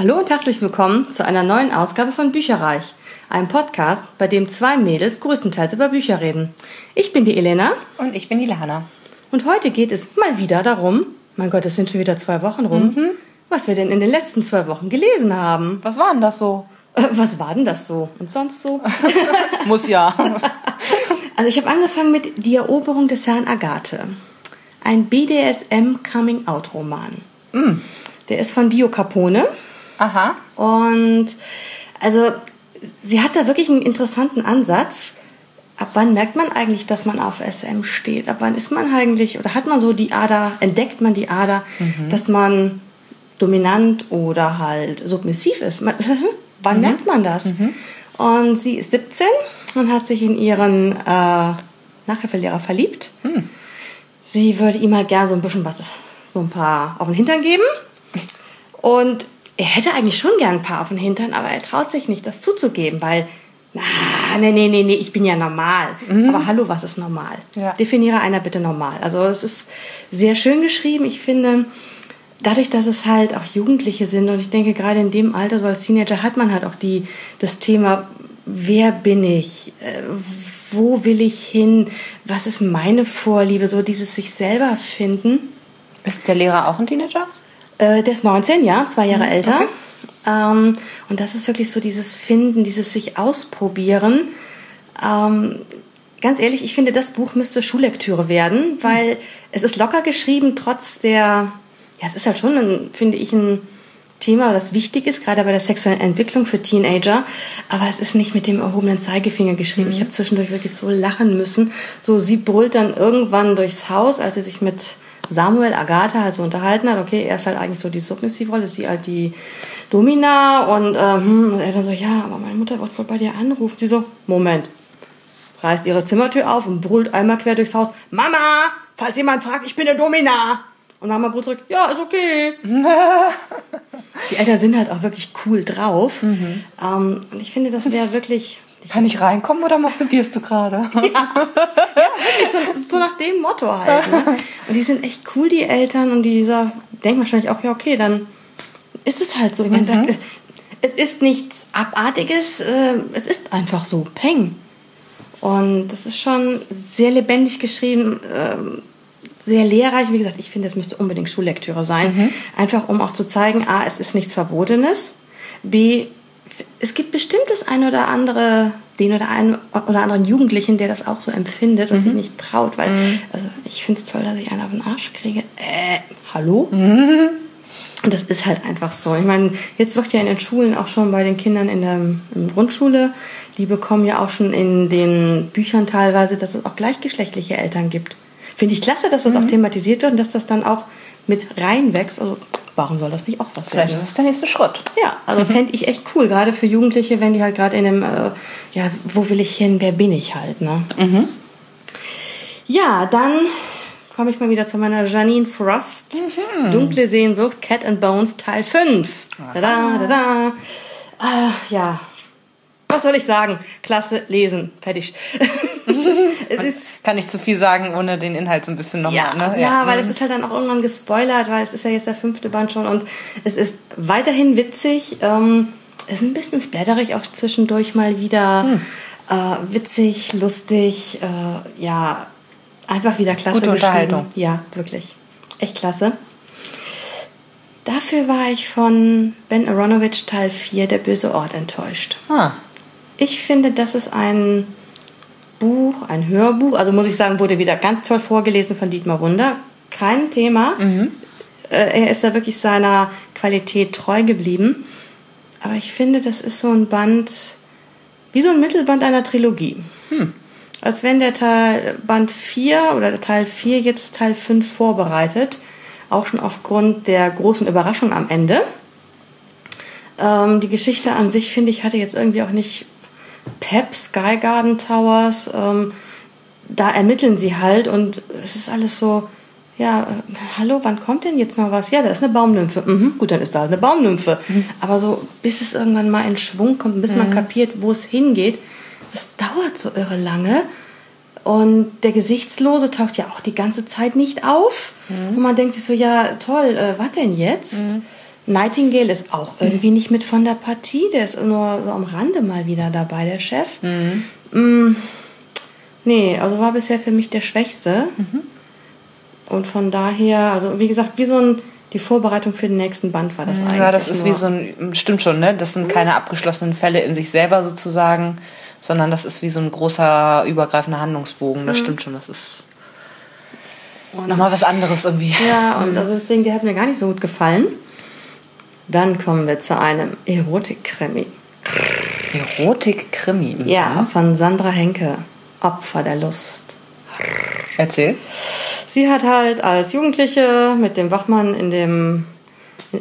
Hallo und herzlich willkommen zu einer neuen Ausgabe von Bücherreich, einem Podcast, bei dem zwei Mädels größtenteils über Bücher reden. Ich bin die Elena. Und ich bin die Lana. Und heute geht es mal wieder darum, mein Gott, es sind schon wieder zwei Wochen rum, mhm. was wir denn in den letzten zwei Wochen gelesen haben. Was war denn das so? Äh, was war denn das so? Und sonst so? Muss ja. Also ich habe angefangen mit Die Eroberung des Herrn Agathe. Ein BDSM-Coming-out-Roman. Mm. Der ist von Bio Capone. Aha. Und also sie hat da wirklich einen interessanten Ansatz. Ab wann merkt man eigentlich, dass man auf SM steht? Ab wann ist man eigentlich, oder hat man so die Ader, entdeckt man die Ader, mhm. dass man dominant oder halt submissiv ist? Man, wann mhm. merkt man das? Mhm. Und sie ist 17 und hat sich in ihren äh, Nachhilfelehrer verliebt. Mhm. Sie würde ihm halt gerne so ein bisschen was, so ein paar auf den Hintern geben. Und er hätte eigentlich schon gern ein paar auf den Hintern, aber er traut sich nicht, das zuzugeben, weil, na, nee, nee, nee, nee, ich bin ja normal. Mhm. Aber hallo, was ist normal? Ja. Definiere einer bitte normal. Also es ist sehr schön geschrieben. Ich finde, dadurch, dass es halt auch Jugendliche sind und ich denke, gerade in dem Alter, so als Teenager, hat man halt auch die, das Thema, wer bin ich? Äh, wo will ich hin? Was ist meine Vorliebe? So dieses sich selber finden. Ist der Lehrer auch ein Teenager? Äh, der ist 19, ja, zwei Jahre mhm, älter. Okay. Ähm, und das ist wirklich so dieses Finden, dieses sich ausprobieren. Ähm, ganz ehrlich, ich finde, das Buch müsste Schullektüre werden, weil mhm. es ist locker geschrieben, trotz der, ja, es ist halt schon, ein, finde ich, ein Thema, das wichtig ist, gerade bei der sexuellen Entwicklung für Teenager. Aber es ist nicht mit dem erhobenen Zeigefinger geschrieben. Mhm. Ich habe zwischendurch wirklich so lachen müssen. So, sie brüllt dann irgendwann durchs Haus, als sie sich mit Samuel Agatha halt so unterhalten hat, okay, er ist halt eigentlich so die Submissivrolle, sie halt die Domina und ähm, er dann so, ja, aber meine Mutter wird wohl bei dir anrufen. Sie so, Moment, reißt ihre Zimmertür auf und brüllt einmal quer durchs Haus, Mama, falls jemand fragt, ich bin eine Domina. Und Mama brüllt zurück, ja, ist okay. die Eltern sind halt auch wirklich cool drauf. Mhm. Ähm, und ich finde, das wäre wirklich kann ich reinkommen oder masturbierst du gerade? Ja, ja so, so, nach dem Motto halt. Ne? Und die sind echt cool, die Eltern, und dieser denken wahrscheinlich auch, ja, okay, dann ist es halt so. Ich meine, mhm. es ist nichts Abartiges, äh, es ist einfach so, Peng. Und das ist schon sehr lebendig geschrieben, ähm, sehr lehrreich. Wie gesagt, ich finde, es müsste unbedingt Schullektüre sein. Mhm. Einfach um auch zu zeigen, A, es ist nichts Verbotenes. B, es gibt bestimmt das eine oder andere, den oder einen oder anderen Jugendlichen, der das auch so empfindet und mhm. sich nicht traut, weil mhm. also ich finde es toll, dass ich einen auf den Arsch kriege. Äh, hallo? Mhm. Und das ist halt einfach so. Ich meine, jetzt wird ja in den Schulen auch schon bei den Kindern in der in Grundschule, die bekommen ja auch schon in den Büchern teilweise, dass es auch gleichgeschlechtliche Eltern gibt. Finde ich klasse, dass das auch mhm. thematisiert wird und dass das dann auch mit reinwächst. Also warum soll das nicht auch was Vielleicht ist das der nächste Schritt. Ja, also fände ich echt cool, gerade für Jugendliche, wenn die halt gerade in dem, äh, ja, wo will ich hin, wer bin ich halt, ne? Mhm. Ja, dann komme ich mal wieder zu meiner Janine Frost. Mhm. Dunkle Sehnsucht, Cat and Bones, Teil 5. Da, da, da, da. Äh, ja, was soll ich sagen? Klasse, lesen, fertig. es ist, kann nicht zu viel sagen, ohne den Inhalt so ein bisschen nochmal. Ja, ne? ja, ja, weil es ist halt dann auch irgendwann gespoilert, weil es ist ja jetzt der fünfte Band schon und es ist weiterhin witzig. Ähm, es ist ein bisschen splatterig auch zwischendurch mal wieder. Hm. Äh, witzig, lustig, äh, ja, einfach wieder klasse Gute Unterhaltung. Ja, wirklich. Echt klasse. Dafür war ich von Ben Aronovich Teil 4, Der böse Ort, enttäuscht. Ah. Ich finde, das ist ein Buch, ein Hörbuch. Also muss ich sagen, wurde wieder ganz toll vorgelesen von Dietmar Wunder. Kein Thema. Mhm. Äh, er ist da wirklich seiner Qualität treu geblieben. Aber ich finde, das ist so ein Band, wie so ein Mittelband einer Trilogie. Hm. Als wenn der Teil Band 4 oder der Teil 4 jetzt Teil 5 vorbereitet. Auch schon aufgrund der großen Überraschung am Ende. Ähm, die Geschichte an sich, finde ich, hatte jetzt irgendwie auch nicht Pep, Sky Garden Towers, ähm, da ermitteln sie halt und es ist alles so, ja, äh, hallo, wann kommt denn jetzt mal was? Ja, da ist eine Baumnymphe. Mhm, gut, dann ist da eine Baumnymphe. Mhm. Aber so, bis es irgendwann mal in Schwung kommt, bis mhm. man kapiert, wo es hingeht, das dauert so irre lange. Und der Gesichtslose taucht ja auch die ganze Zeit nicht auf. Mhm. Und man denkt sich so, ja, toll, äh, was denn jetzt? Mhm. Nightingale ist auch irgendwie nicht mit von der Partie. Der ist nur so am Rande mal wieder dabei, der Chef. Mhm. Mm, nee, also war bisher für mich der Schwächste. Mhm. Und von daher, also wie gesagt, wie so ein, die Vorbereitung für den nächsten Band war das ja, eigentlich. Ja, das ist nur. wie so ein, stimmt schon, ne? Das sind keine abgeschlossenen Fälle in sich selber sozusagen, sondern das ist wie so ein großer übergreifender Handlungsbogen. Das mhm. stimmt schon, das ist nochmal was anderes irgendwie. Ja, und mhm. also deswegen, der hat mir gar nicht so gut gefallen. Dann kommen wir zu einem Erotik-Krimi. Erotik-Krimi? Ja, von Sandra Henke. Opfer der Lust. Erzähl. Sie hat halt als Jugendliche mit dem Wachmann in, dem,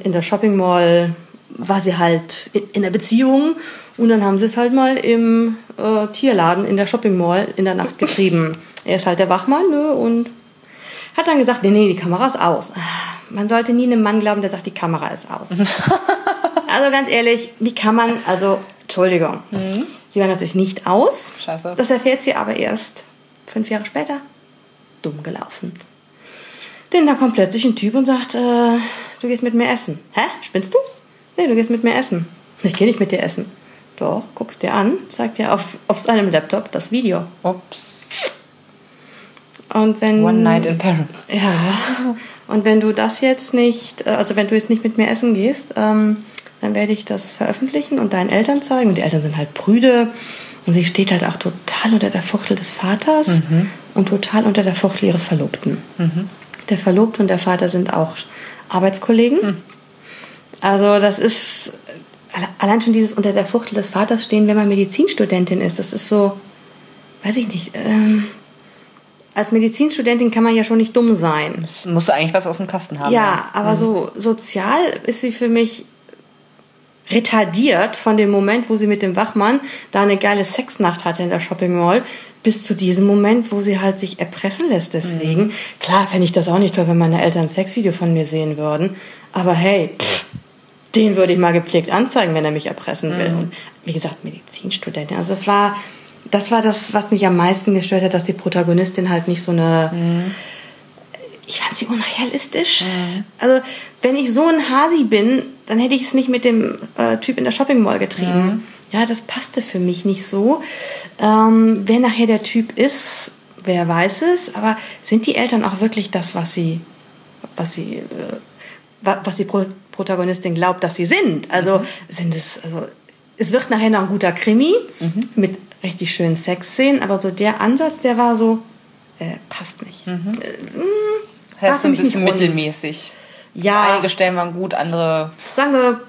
in der Shopping Mall, war sie halt in der Beziehung und dann haben sie es halt mal im äh, Tierladen in der Shopping Mall in der Nacht getrieben. er ist halt der Wachmann ne, und hat dann gesagt, nee, nee, die Kamera ist aus. Man sollte nie einem Mann glauben, der sagt, die Kamera ist aus. also ganz ehrlich, wie kann man, also, Entschuldigung. Mhm. Sie war natürlich nicht aus. Scheiße. Das erfährt sie aber erst fünf Jahre später. Dumm gelaufen. Denn da kommt plötzlich ein Typ und sagt, äh, du gehst mit mir essen. Hä? Spinnst du? Nee, du gehst mit mir essen. Ich gehe nicht mit dir essen. Doch, guckst dir an, zeigt dir auf, auf seinem Laptop das Video. Ups. Und wenn, One Night in Paris. Ja. Und wenn du das jetzt nicht, äh, also wenn du jetzt nicht mit mir essen gehst, ähm, dann werde ich das veröffentlichen und deinen Eltern zeigen. Und die Eltern sind halt prüde. Und sie steht halt auch total unter der Fuchtel des Vaters mhm. und total unter der Fuchtel ihres Verlobten. Mhm. Der Verlobte und der Vater sind auch Arbeitskollegen. Mhm. Also das ist allein schon dieses unter der Fuchtel des Vaters stehen, wenn man Medizinstudentin ist. Das ist so, weiß ich nicht. Ähm, als Medizinstudentin kann man ja schon nicht dumm sein. Das musst du eigentlich was aus dem Kasten haben. Ja, aber mhm. so sozial ist sie für mich retardiert von dem Moment, wo sie mit dem Wachmann da eine geile Sexnacht hatte in der Shopping Mall, bis zu diesem Moment, wo sie halt sich erpressen lässt deswegen. Mhm. Klar fände ich das auch nicht toll, wenn meine Eltern ein Sexvideo von mir sehen würden. Aber hey, pff, den würde ich mal gepflegt anzeigen, wenn er mich erpressen will. Mhm. Und wie gesagt, Medizinstudentin. Also das war das war das, was mich am meisten gestört hat, dass die Protagonistin halt nicht so eine. Mhm. Ich fand sie unrealistisch. Mhm. Also, wenn ich so ein Hasi bin, dann hätte ich es nicht mit dem äh, Typ in der Shopping Mall getrieben. Mhm. Ja, das passte für mich nicht so. Ähm, wer nachher der Typ ist, wer weiß es. Aber sind die Eltern auch wirklich das, was sie, was sie, äh, was die Pro Protagonistin glaubt, dass sie sind? Also mhm. sind es, also es wird nachher noch ein guter Krimi mhm. mit richtig schönen Sexszenen, aber so der Ansatz, der war so, äh, passt nicht. Mhm. Äh, das heißt so ein bisschen mittelmäßig. Ja. Einige Stellen waren gut, andere. Sagen wir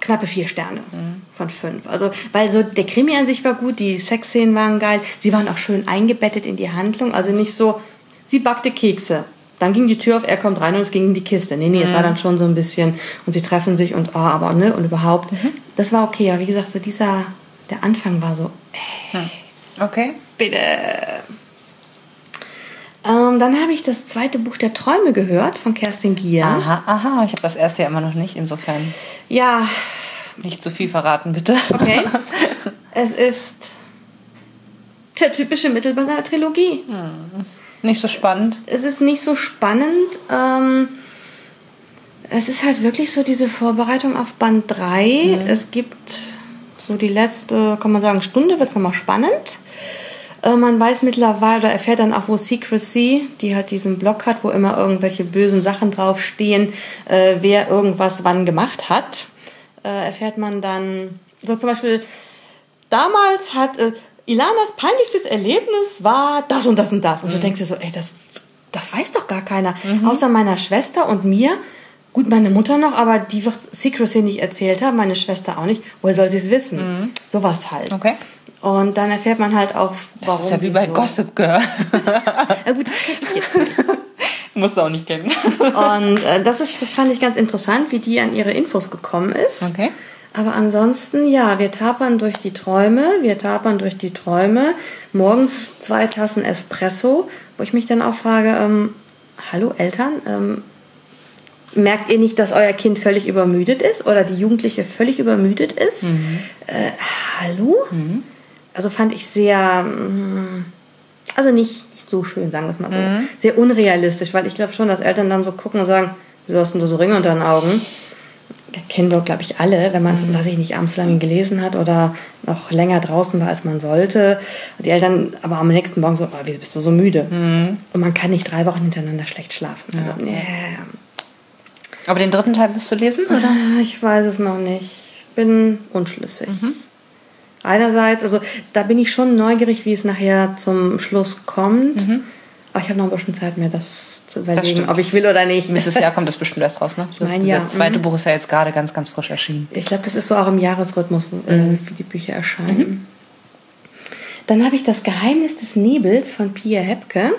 knappe vier Sterne mhm. von fünf. Also, weil so der Krimi an sich war gut, die Sexszenen waren geil, sie waren auch schön eingebettet in die Handlung, also nicht so, sie backte Kekse. Dann ging die Tür auf, er kommt rein und es ging in die Kiste. Nee, nee, mhm. es war mhm. dann schon so ein bisschen und sie treffen sich und oh, aber ne und überhaupt. Mhm. Das war okay, aber wie gesagt, so dieser der Anfang war so, ey, hm. okay. Bitte. Ähm, dann habe ich das zweite Buch der Träume gehört von Kerstin Gier. Aha, aha. Ich habe das erste ja immer noch nicht, insofern. Ja. Nicht zu viel verraten, bitte. Okay. es ist der typische Mittelband einer Trilogie. Hm. Nicht so spannend. Es ist nicht so spannend. Ähm, es ist halt wirklich so diese Vorbereitung auf Band 3. Mhm. Es gibt so die letzte, kann man sagen, Stunde wird es nochmal spannend. Äh, man weiß mittlerweile, oder erfährt dann auch, wo Secrecy, die halt diesen Blog hat, wo immer irgendwelche bösen Sachen draufstehen, äh, wer irgendwas wann gemacht hat, äh, erfährt man dann, so zum Beispiel, damals hat äh, Ilanas peinlichstes Erlebnis war das und das und das. Und mhm. du denkst dir so, ey, das, das weiß doch gar keiner. Mhm. Außer meiner Schwester und mir. Gut, meine Mutter noch, aber die wird Secrecy nicht erzählt haben, meine Schwester auch nicht. Woher soll sie es wissen? Mhm. Sowas halt. Okay. Und dann erfährt man halt auch, warum. Das ist ja wie bei so. Gossip Girl. ja, gut, das kenne ich jetzt nicht. Musst du auch nicht kennen. Und äh, das, ist, das fand ich ganz interessant, wie die an ihre Infos gekommen ist. Okay. Aber ansonsten, ja, wir tapern durch die Träume, wir tapern durch die Träume. Morgens zwei Tassen Espresso, wo ich mich dann auch frage, ähm, hallo Eltern, ähm, merkt ihr nicht, dass euer Kind völlig übermüdet ist oder die Jugendliche völlig übermüdet ist? Mhm. Äh, hallo? Mhm. Also fand ich sehr, mm, also nicht so schön, sagen wir es mal so. Mhm. Sehr unrealistisch, weil ich glaube schon, dass Eltern dann so gucken und sagen, wieso hast du so Ringe unter den Augen? kennen wir, glaube ich, alle, wenn man, mhm. weiß ich nicht, abends lange gelesen hat oder noch länger draußen war, als man sollte. Die Eltern aber am nächsten Morgen so, oh, wieso bist du so müde? Mhm. Und man kann nicht drei Wochen hintereinander schlecht schlafen. Also, yeah. Aber den dritten Teil wirst du lesen, oder? Ah, ich weiß es noch nicht. Bin unschlüssig. Mhm. Einerseits, also da bin ich schon neugierig, wie es nachher zum Schluss kommt. Mhm. Aber ich habe noch ein bisschen Zeit, mir das zu überlegen, das ob ich will oder nicht. Nächstes Jahr kommt das bestimmt erst raus, ne? Das, mein, ja. Das zweite mhm. Buch ist ja jetzt gerade ganz, ganz frisch erschienen. Ich glaube, das ist so auch im Jahresrhythmus, äh, mhm. wie die Bücher erscheinen. Mhm. Dann habe ich das Geheimnis des Nebels von Pia Hepke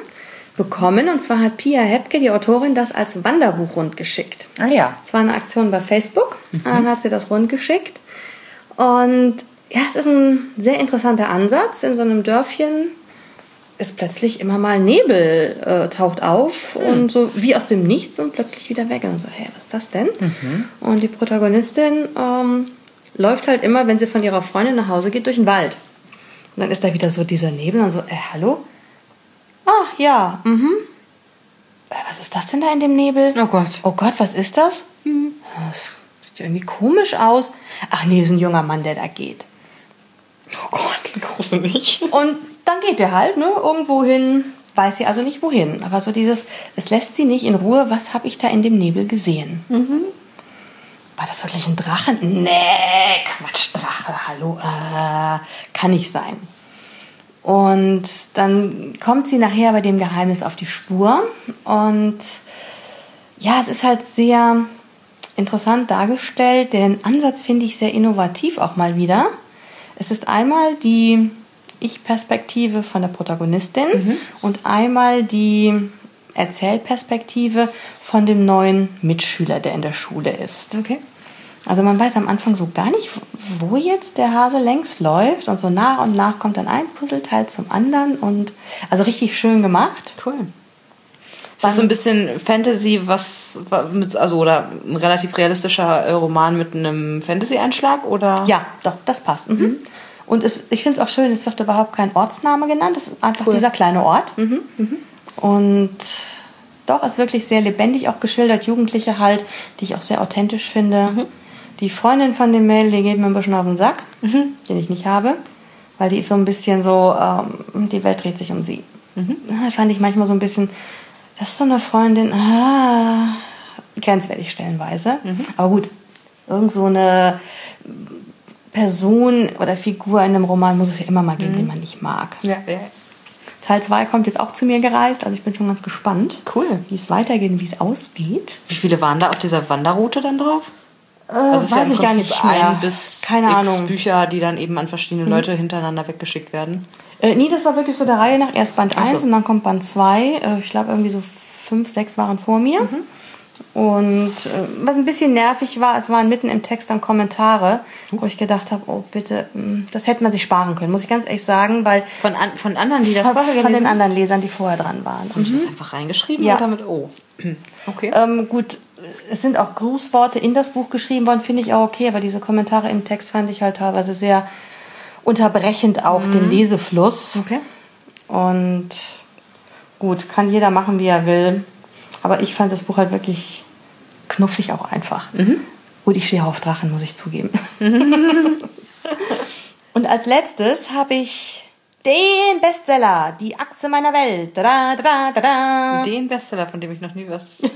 bekommen. Und zwar hat Pia Hepke, die Autorin, das als Wanderbuch rundgeschickt. Ah ja. Es war eine Aktion bei Facebook. Mhm. Dann hat sie das rundgeschickt. Und ja, es ist ein sehr interessanter Ansatz in so einem Dörfchen ist plötzlich immer mal Nebel äh, taucht auf mhm. und so wie aus dem Nichts und plötzlich wieder weg. Und so, hä, was ist das denn? Mhm. Und die Protagonistin ähm, läuft halt immer, wenn sie von ihrer Freundin nach Hause geht, durch den Wald. Und dann ist da wieder so dieser Nebel und so, äh, hallo? Ah, ja, mhm. Äh, was ist das denn da in dem Nebel? Oh Gott. Oh Gott, was ist das? Mhm. Das sieht irgendwie komisch aus. Ach nee, ist ein junger Mann, der da geht. Oh Gott, wie gruselig. Und dann geht er halt ne, irgendwo hin, weiß sie also nicht wohin. Aber so dieses, es lässt sie nicht in Ruhe, was habe ich da in dem Nebel gesehen? Mhm. War das wirklich ein Drache? Nee, Quatsch, Drache, hallo, äh, kann nicht sein. Und dann kommt sie nachher bei dem Geheimnis auf die Spur. Und ja, es ist halt sehr interessant dargestellt. Den Ansatz finde ich sehr innovativ auch mal wieder. Es ist einmal die ich-Perspektive von der Protagonistin mhm. und einmal die Erzählperspektive von dem neuen Mitschüler, der in der Schule ist. Okay. Also man weiß am Anfang so gar nicht, wo jetzt der Hase längs läuft und so nach und nach kommt dann ein Puzzleteil zum anderen und also richtig schön gemacht. Cool. Ist das so ein bisschen Fantasy, was mit, also oder ein relativ realistischer äh, Roman mit einem Fantasy-Einschlag oder? Ja, doch, das passt. Mhm. mhm. Und es, ich finde es auch schön, es wird überhaupt kein Ortsname genannt, es ist einfach cool. dieser kleine Ort. Mhm. Mhm. Und doch, ist wirklich sehr lebendig auch geschildert, Jugendliche halt, die ich auch sehr authentisch finde. Die Freundin von dem Mail, die geht mir ein bisschen auf den Sack, mhm. den ich nicht habe, weil die ist so ein bisschen so, ähm, die Welt dreht sich um sie. Mhm. fand ich manchmal so ein bisschen, das ist so eine Freundin, ah, grenzwertig stellenweise. Mhm. Aber gut, irgend so eine Person oder Figur in einem Roman muss es ja immer mal geben, mhm. den man nicht mag. Ja, ja. Teil 2 kommt jetzt auch zu mir gereist, also ich bin schon ganz gespannt, cool. wie es weitergeht und wie es ausgeht. Wie viele waren da auf dieser Wanderroute dann drauf? Also es weiß ja ich gar nicht mehr. ein bis Keine X Ahnung. Bücher, die dann eben an verschiedene mhm. Leute hintereinander weggeschickt werden. Äh, nee, das war wirklich so der Reihe nach. Erst Band 1 so. und dann kommt Band 2. Äh, ich glaube irgendwie so fünf, sechs waren vor mir. Mhm. Und äh, was ein bisschen nervig war, es waren mitten im Text dann Kommentare, wo ich gedacht habe, oh bitte, mm, das hätte man sich sparen können, muss ich ganz ehrlich sagen, weil von, an, von anderen, die das von, vorher Von den anderen Lesern, die vorher dran waren. Haben mhm. Sie das einfach reingeschrieben ja. oder mit O? Okay. Ähm, gut, es sind auch Grußworte in das Buch geschrieben worden, finde ich auch okay, aber diese Kommentare im Text fand ich halt teilweise sehr unterbrechend auch mhm. den Lesefluss. Okay. Und gut, kann jeder machen, wie er will. Aber ich fand das Buch halt wirklich knuffig auch einfach. Mhm. Gut, ich stehe auf Drachen, muss ich zugeben. Und als letztes habe ich den Bestseller, Die Achse meiner Welt. Da, da, da, da. Den Bestseller, von dem ich noch nie was.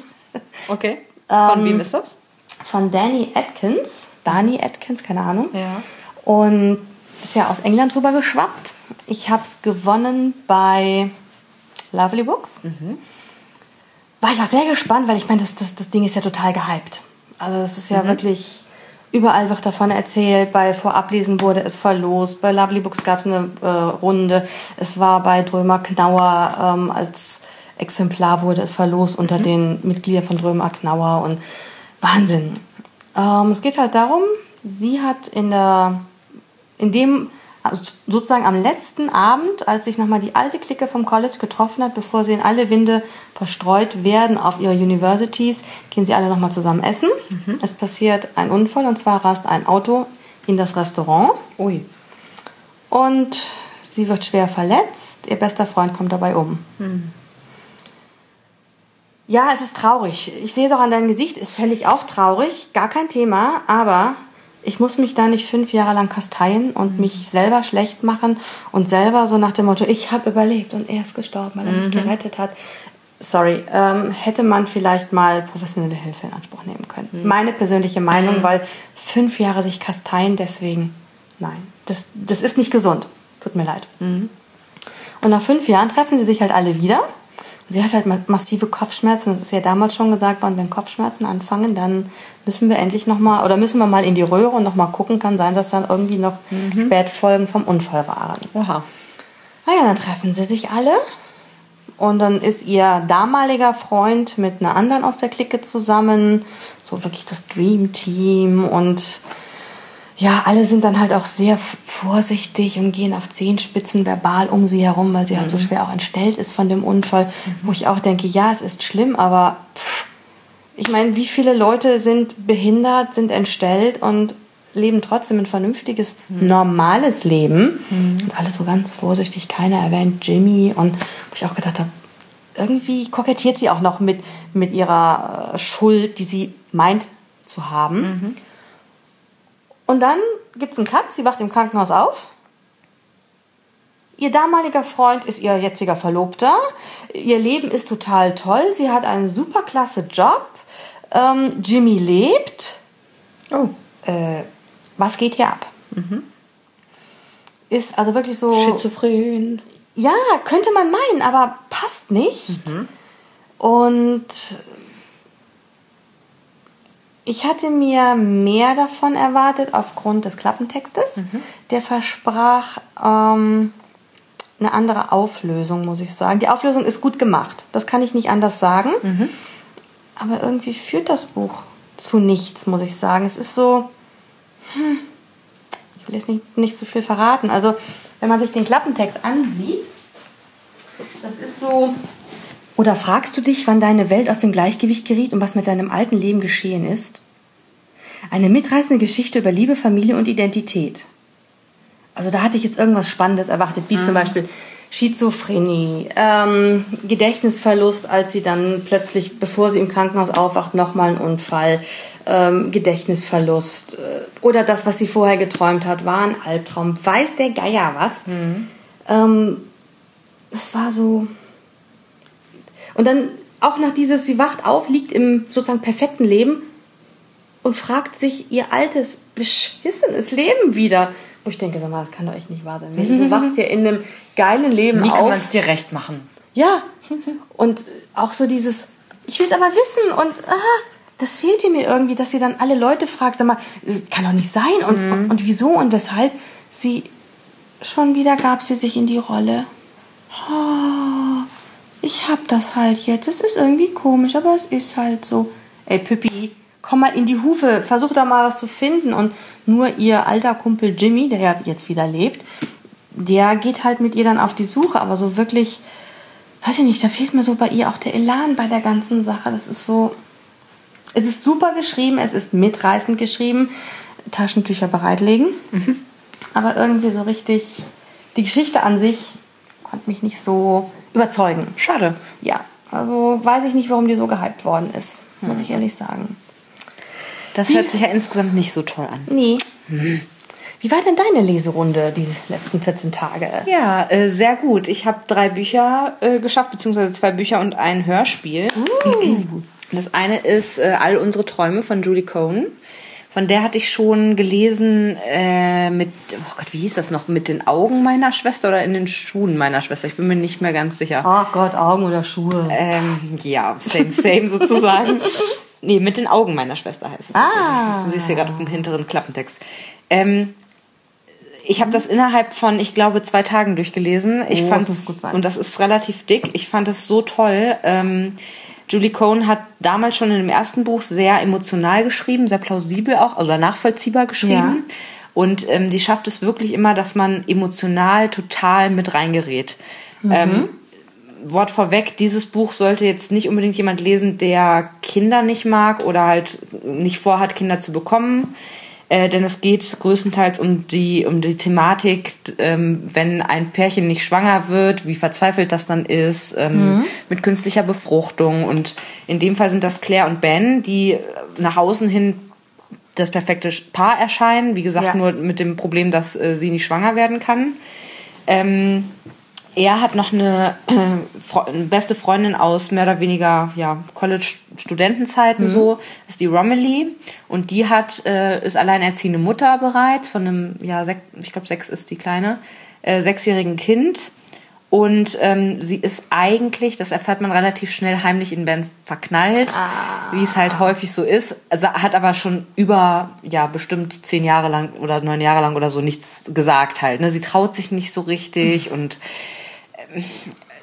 Okay. Von ähm, wem ist das? Von Danny Atkins. Dani Atkins, keine Ahnung. Ja. Und ist ja aus England drüber geschwappt. Ich habe es gewonnen bei Lovely Books. Mhm war ich auch sehr gespannt, weil ich meine, das, das, das Ding ist ja total gehypt. Also es ist ja mhm. wirklich, überall wird davon erzählt, bei Vorablesen wurde es verlost, bei Lovely Books gab es eine äh, Runde, es war bei Drömer Knauer ähm, als Exemplar wurde es verlost unter mhm. den Mitgliedern von Drömer Knauer und Wahnsinn. Ähm, es geht halt darum, sie hat in der, in dem also sozusagen am letzten Abend, als sich nochmal die alte Clique vom College getroffen hat, bevor sie in alle Winde verstreut werden auf ihre Universities, gehen sie alle nochmal zusammen essen. Mhm. Es passiert ein Unfall und zwar rast ein Auto in das Restaurant. Ui. Und sie wird schwer verletzt. Ihr bester Freund kommt dabei um. Mhm. Ja, es ist traurig. Ich sehe es auch an deinem Gesicht, ist völlig auch traurig, gar kein Thema, aber ich muss mich da nicht fünf Jahre lang kasteien und mhm. mich selber schlecht machen und selber so nach dem Motto, ich habe überlebt und er ist gestorben, weil er mich mhm. gerettet hat. Sorry, ähm, hätte man vielleicht mal professionelle Hilfe in Anspruch nehmen können. Mhm. Meine persönliche Meinung, mhm. weil fünf Jahre sich kasteien, deswegen, nein, das, das ist nicht gesund. Tut mir leid. Mhm. Und nach fünf Jahren treffen sie sich halt alle wieder Sie hat halt massive Kopfschmerzen. Das ist ja damals schon gesagt worden, wenn Kopfschmerzen anfangen, dann müssen wir endlich nochmal oder müssen wir mal in die Röhre und nochmal gucken. Kann sein, dass dann irgendwie noch mhm. Spätfolgen vom Unfall waren. Aha. Naja, dann treffen sie sich alle. Und dann ist ihr damaliger Freund mit einer anderen aus der Clique zusammen. So wirklich das Dream Team und ja, alle sind dann halt auch sehr vorsichtig und gehen auf Zehenspitzen verbal um sie herum, weil sie mhm. halt so mhm. schwer auch entstellt ist von dem Unfall. Mhm. Wo ich auch denke, ja, es ist schlimm, aber pff, ich meine, wie viele Leute sind behindert, sind entstellt und leben trotzdem ein vernünftiges, mhm. normales Leben. Mhm. Und alle so ganz vorsichtig, keiner erwähnt Jimmy. Und wo ich auch gedacht habe, irgendwie kokettiert sie auch noch mit, mit ihrer äh, Schuld, die sie meint zu haben. Und dann gibt es einen Cut, sie wacht im Krankenhaus auf. Ihr damaliger Freund ist ihr jetziger Verlobter. Ihr Leben ist total toll. Sie hat einen super klasse Job. Ähm, Jimmy lebt. Oh. Äh, was geht hier ab? Mhm. Ist also wirklich so. Schizophren. Ja, könnte man meinen, aber passt nicht. Mhm. Und ich hatte mir mehr davon erwartet aufgrund des Klappentextes. Mhm. Der versprach ähm, eine andere Auflösung, muss ich sagen. Die Auflösung ist gut gemacht. Das kann ich nicht anders sagen. Mhm. Aber irgendwie führt das Buch zu nichts, muss ich sagen. Es ist so. Hm, ich will jetzt nicht, nicht zu viel verraten. Also, wenn man sich den Klappentext ansieht, das ist so. Oder fragst du dich, wann deine Welt aus dem Gleichgewicht geriet und was mit deinem alten Leben geschehen ist? Eine mitreißende Geschichte über Liebe, Familie und Identität. Also da hatte ich jetzt irgendwas Spannendes erwartet, wie mhm. zum Beispiel Schizophrenie, ähm, Gedächtnisverlust, als sie dann plötzlich, bevor sie im Krankenhaus aufwacht, nochmal ein Unfall, ähm, Gedächtnisverlust äh, oder das, was sie vorher geträumt hat, war ein Albtraum, weiß der Geier was. Mhm. Ähm, es war so, und dann auch nach dieses, sie wacht auf, liegt im sozusagen perfekten Leben und fragt sich ihr altes, beschissenes Leben wieder. Wo ich denke, sag mal, das kann doch echt nicht wahr sein. Du wachst hier in einem geilen Leben Wie auf. Wie kann man es dir recht machen? Ja. Und auch so dieses, ich will es aber wissen und aha, das fehlte mir irgendwie, dass sie dann alle Leute fragt, sag mal, kann doch nicht sein und, mhm. und, und wieso und weshalb. Sie, schon wieder gab sie sich in die Rolle. Oh, ich hab das halt jetzt. Es ist irgendwie komisch, aber es ist halt so. Ey, Pippi, komm mal in die Hufe, versuch da mal was zu finden. Und nur ihr alter Kumpel Jimmy, der ja jetzt wieder lebt, der geht halt mit ihr dann auf die Suche. Aber so wirklich, weiß ich nicht, da fehlt mir so bei ihr auch der Elan bei der ganzen Sache. Das ist so. Es ist super geschrieben, es ist mitreißend geschrieben. Taschentücher bereitlegen. Mhm. Aber irgendwie so richtig. Die Geschichte an sich konnte mich nicht so überzeugen. Schade. Ja, also weiß ich nicht, warum die so gehypt worden ist, muss ich ehrlich sagen. Das hört sich ja insgesamt nicht so toll an. Nee. Hm. Wie war denn deine Leserunde die letzten 14 Tage? Ja, äh, sehr gut. Ich habe drei Bücher äh, geschafft, beziehungsweise zwei Bücher und ein Hörspiel. Uh. Das eine ist äh, All unsere Träume von Julie Cohn. Von der hatte ich schon gelesen äh, mit, oh Gott, wie hieß das noch? Mit den Augen meiner Schwester oder in den Schuhen meiner Schwester? Ich bin mir nicht mehr ganz sicher. Ach Gott, Augen oder Schuhe? Ähm, ja, same, same sozusagen. Nee, mit den Augen meiner Schwester heißt es. Ah. Du siehst hier gerade auf dem hinteren Klappentext. Ähm, ich habe das innerhalb von, ich glaube, zwei Tagen durchgelesen. Ich oh, fand und das ist relativ dick. Ich fand es so toll. Ähm, Julie Cohn hat damals schon in dem ersten Buch sehr emotional geschrieben, sehr plausibel auch, oder nachvollziehbar geschrieben. Ja. Und ähm, die schafft es wirklich immer, dass man emotional total mit reingerät. Mhm. Ähm, Wort vorweg, dieses Buch sollte jetzt nicht unbedingt jemand lesen, der Kinder nicht mag oder halt nicht vorhat, Kinder zu bekommen. Äh, denn es geht größtenteils um die, um die Thematik, ähm, wenn ein Pärchen nicht schwanger wird, wie verzweifelt das dann ist, ähm, mhm. mit künstlicher Befruchtung. Und in dem Fall sind das Claire und Ben, die nach außen hin das perfekte Paar erscheinen. Wie gesagt, ja. nur mit dem Problem, dass äh, sie nicht schwanger werden kann. Ähm, er hat noch eine, äh, beste Freundin aus mehr oder weniger ja, College-Studentenzeiten mhm. so, das ist die Romilly und die hat äh, ist alleinerziehende Mutter bereits von einem ja sech, ich glaube sechs ist die kleine äh, sechsjährigen Kind und ähm, sie ist eigentlich, das erfährt man relativ schnell, heimlich in Ben verknallt, ah. wie es halt häufig so ist. Also hat aber schon über, ja, bestimmt zehn Jahre lang oder neun Jahre lang oder so nichts gesagt halt. Ne? Sie traut sich nicht so richtig mhm. und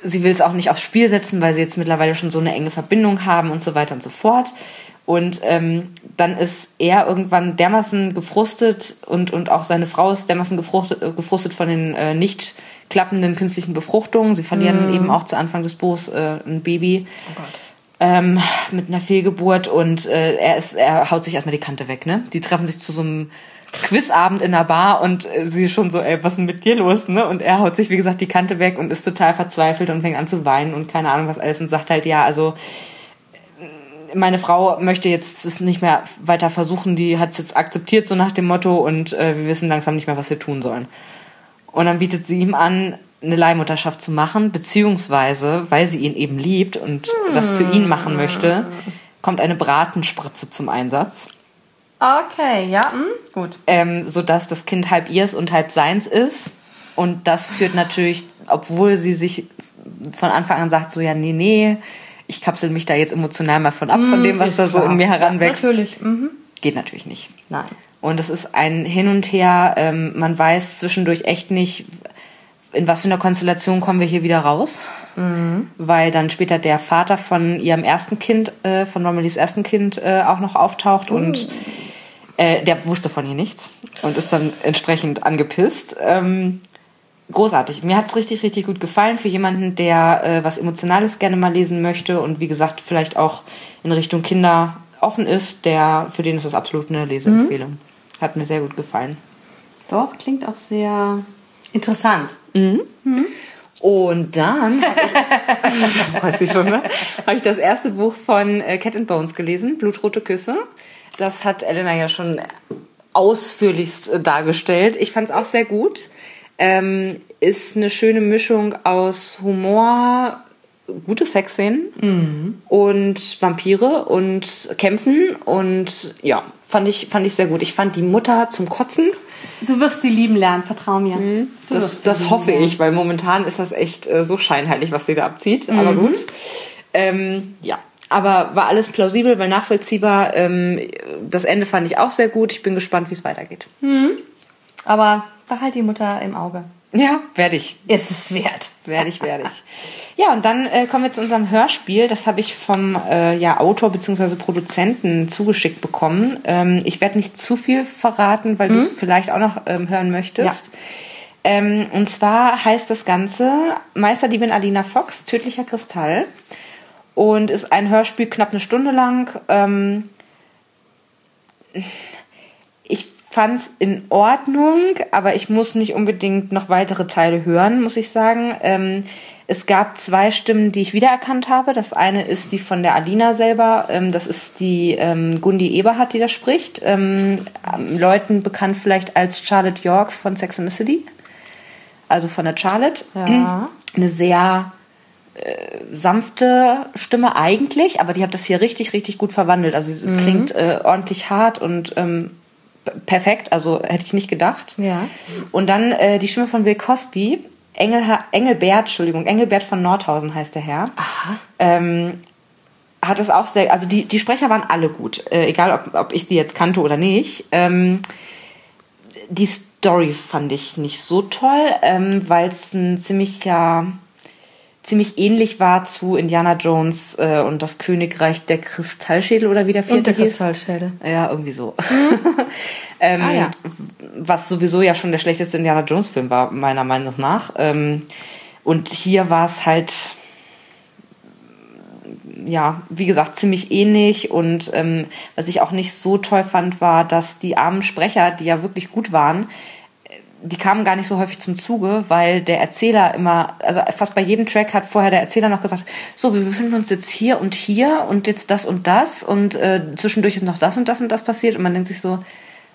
sie will es auch nicht aufs Spiel setzen, weil sie jetzt mittlerweile schon so eine enge Verbindung haben und so weiter und so fort. Und ähm, dann ist er irgendwann dermaßen gefrustet und, und auch seine Frau ist dermaßen gefrustet, äh, gefrustet von den äh, nicht klappenden künstlichen Befruchtungen. Sie verlieren mm. eben auch zu Anfang des Buchs äh, ein Baby. Oh ähm, mit einer Fehlgeburt und äh, er ist, er haut sich erstmal die Kante weg, ne? Die treffen sich zu so einem Quizabend in der Bar und äh, sie schon so, ey, was ist denn mit dir los, ne? Und er haut sich, wie gesagt, die Kante weg und ist total verzweifelt und fängt an zu weinen und keine Ahnung was alles und sagt halt, ja, also äh, meine Frau möchte jetzt es nicht mehr weiter versuchen, die hat es jetzt akzeptiert, so nach dem Motto, und äh, wir wissen langsam nicht mehr, was wir tun sollen. Und dann bietet sie ihm an, eine Leihmutterschaft zu machen, beziehungsweise, weil sie ihn eben liebt und hm. das für ihn machen möchte, kommt eine Bratenspritze zum Einsatz. Okay, ja, hm, gut. Ähm, sodass das Kind halb ihrs und halb seins ist. Und das führt natürlich, obwohl sie sich von Anfang an sagt, so ja, nee, nee, ich kapsel mich da jetzt emotional mal von ab, von hm, dem, was da so in mir heranwächst. Ja, natürlich. Mhm. Geht natürlich nicht. Nein. Und es ist ein Hin und Her. Ähm, man weiß zwischendurch echt nicht, in was für einer Konstellation kommen wir hier wieder raus. Mhm. Weil dann später der Vater von ihrem ersten Kind, äh, von Romillys ersten Kind, äh, auch noch auftaucht mhm. und äh, der wusste von ihr nichts und ist dann entsprechend angepisst. Ähm, großartig. Mir hat's richtig, richtig gut gefallen für jemanden, der äh, was Emotionales gerne mal lesen möchte und wie gesagt, vielleicht auch in Richtung Kinder offen ist, der, für den ist das absolut eine Leseempfehlung. Mhm. Hat mir sehr gut gefallen. Doch, klingt auch sehr interessant. Mhm. Mhm. Und dann habe ich, das weiß ich schon, ne? habe ich das erste Buch von äh, Cat and Bones gelesen, Blutrote Küsse. Das hat Elena ja schon ausführlichst äh, dargestellt. Ich fand es auch sehr gut. Ähm, ist eine schöne Mischung aus Humor, gute Sexszenen mhm. und Vampire und Kämpfen und ja, fand ich, fand ich sehr gut. Ich fand die Mutter zum Kotzen. Du wirst sie lieben lernen, vertrau mir. Mhm. Das, das hoffe lernen. ich, weil momentan ist das echt äh, so scheinheilig, was sie da abzieht. Mhm. Aber gut. Ähm, ja, aber war alles plausibel, war nachvollziehbar. Ähm, das Ende fand ich auch sehr gut. Ich bin gespannt, wie es weitergeht. Mhm. Aber behalt die Mutter im Auge. Ja, werde ich. Ist es wert. Werde ich, werde ich. Ja, und dann äh, kommen wir zu unserem Hörspiel. Das habe ich vom äh, ja, Autor bzw. Produzenten zugeschickt bekommen. Ähm, ich werde nicht zu viel verraten, weil mhm. du es vielleicht auch noch ähm, hören möchtest. Ja. Ähm, und zwar heißt das Ganze Meisterdiebin Alina Fox, Tödlicher Kristall. Und ist ein Hörspiel knapp eine Stunde lang. Ähm, ich fand es in Ordnung, aber ich muss nicht unbedingt noch weitere Teile hören, muss ich sagen. Ähm, es gab zwei Stimmen, die ich wiedererkannt habe. Das eine ist die von der Alina selber. Ähm, das ist die ähm, Gundi Eberhardt, die da spricht. Ähm, Leuten bekannt vielleicht als Charlotte York von Sex and the City. Also von der Charlotte. Ja. Eine sehr sanfte Stimme eigentlich, aber die hat das hier richtig, richtig gut verwandelt. Also sie mhm. klingt äh, ordentlich hart und ähm, perfekt, also hätte ich nicht gedacht. Ja. Und dann äh, die Stimme von Bill Cosby, Engel, Engelbert, Entschuldigung, Engelbert von Nordhausen heißt der Herr. Aha. Ähm, hat es auch sehr, also die, die Sprecher waren alle gut, äh, egal ob, ob ich die jetzt kannte oder nicht. Ähm, die Story fand ich nicht so toll, ähm, weil es ein ziemlicher ziemlich ähnlich war zu Indiana Jones äh, und das Königreich der Kristallschädel oder wie der vierte und der hieß. Kristallschädel. Ja, irgendwie so. Mhm. ähm, ah, ja. Was sowieso ja schon der schlechteste Indiana Jones Film war, meiner Meinung nach. Ähm, und hier war es halt ja, wie gesagt, ziemlich ähnlich. Und ähm, was ich auch nicht so toll fand, war, dass die armen Sprecher, die ja wirklich gut waren, die kamen gar nicht so häufig zum Zuge, weil der Erzähler immer, also fast bei jedem Track hat vorher der Erzähler noch gesagt, so, wir befinden uns jetzt hier und hier und jetzt das und das und äh, zwischendurch ist noch das und das und das passiert und man denkt sich so,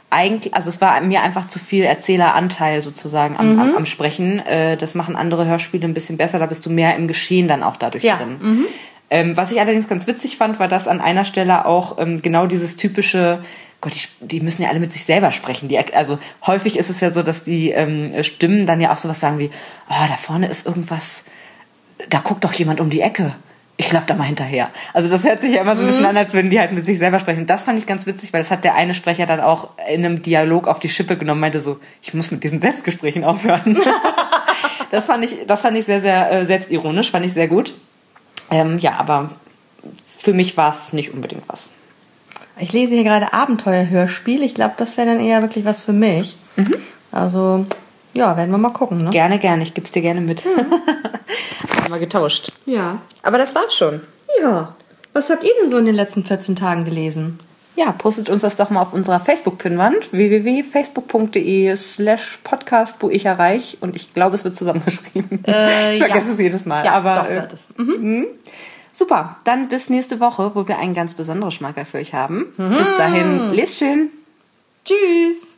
eigentlich, also es war mir einfach zu viel Erzähleranteil sozusagen am, mhm. am, am Sprechen. Äh, das machen andere Hörspiele ein bisschen besser, da bist du mehr im Geschehen dann auch dadurch ja. drin. Mhm. Ähm, was ich allerdings ganz witzig fand, war, dass an einer Stelle auch ähm, genau dieses typische Gott, die, die müssen ja alle mit sich selber sprechen. Die, also häufig ist es ja so, dass die ähm, Stimmen dann ja auch sowas sagen wie, oh, da vorne ist irgendwas, da guckt doch jemand um die Ecke. Ich laufe da mal hinterher. Also das hört sich ja immer so ein bisschen mhm. an, als würden die halt mit sich selber sprechen. Und das fand ich ganz witzig, weil das hat der eine Sprecher dann auch in einem Dialog auf die Schippe genommen, meinte so, ich muss mit diesen Selbstgesprächen aufhören. das fand ich, das fand ich sehr, sehr äh, selbstironisch, fand ich sehr gut. Ähm, ja, aber für mich war es nicht unbedingt was. Ich lese hier gerade Abenteuerhörspiel. Ich glaube, das wäre dann eher wirklich was für mich. Mhm. Also, ja, werden wir mal gucken. Ne? Gerne, gerne. Ich gebe es dir gerne mit. Mhm. Haben wir getauscht. Ja. Aber das war's schon. Ja. Was habt ihr denn so in den letzten 14 Tagen gelesen? Ja, postet uns das doch mal auf unserer Facebook-Pinwand www.facebook.de slash podcast, wo ich erreich. Und ich glaube, es wird zusammengeschrieben. Äh, ich vergesse ja. es jedes Mal. Ja, aber doch, äh, das. Mhm. mhm. Super, dann bis nächste Woche, wo wir einen ganz besonderen Schmacker für euch haben. Mhm. Bis dahin, lest schön. Tschüss.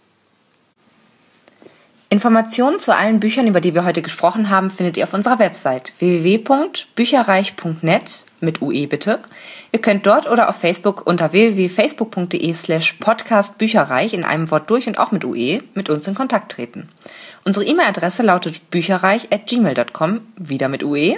Informationen zu allen Büchern, über die wir heute gesprochen haben, findet ihr auf unserer Website www.bücherreich.net mit UE bitte. Ihr könnt dort oder auf Facebook unter www.facebook.de slash podcastbücherreich in einem Wort durch und auch mit UE mit uns in Kontakt treten. Unsere E-Mail-Adresse lautet bücherreich at gmail.com, wieder mit UE.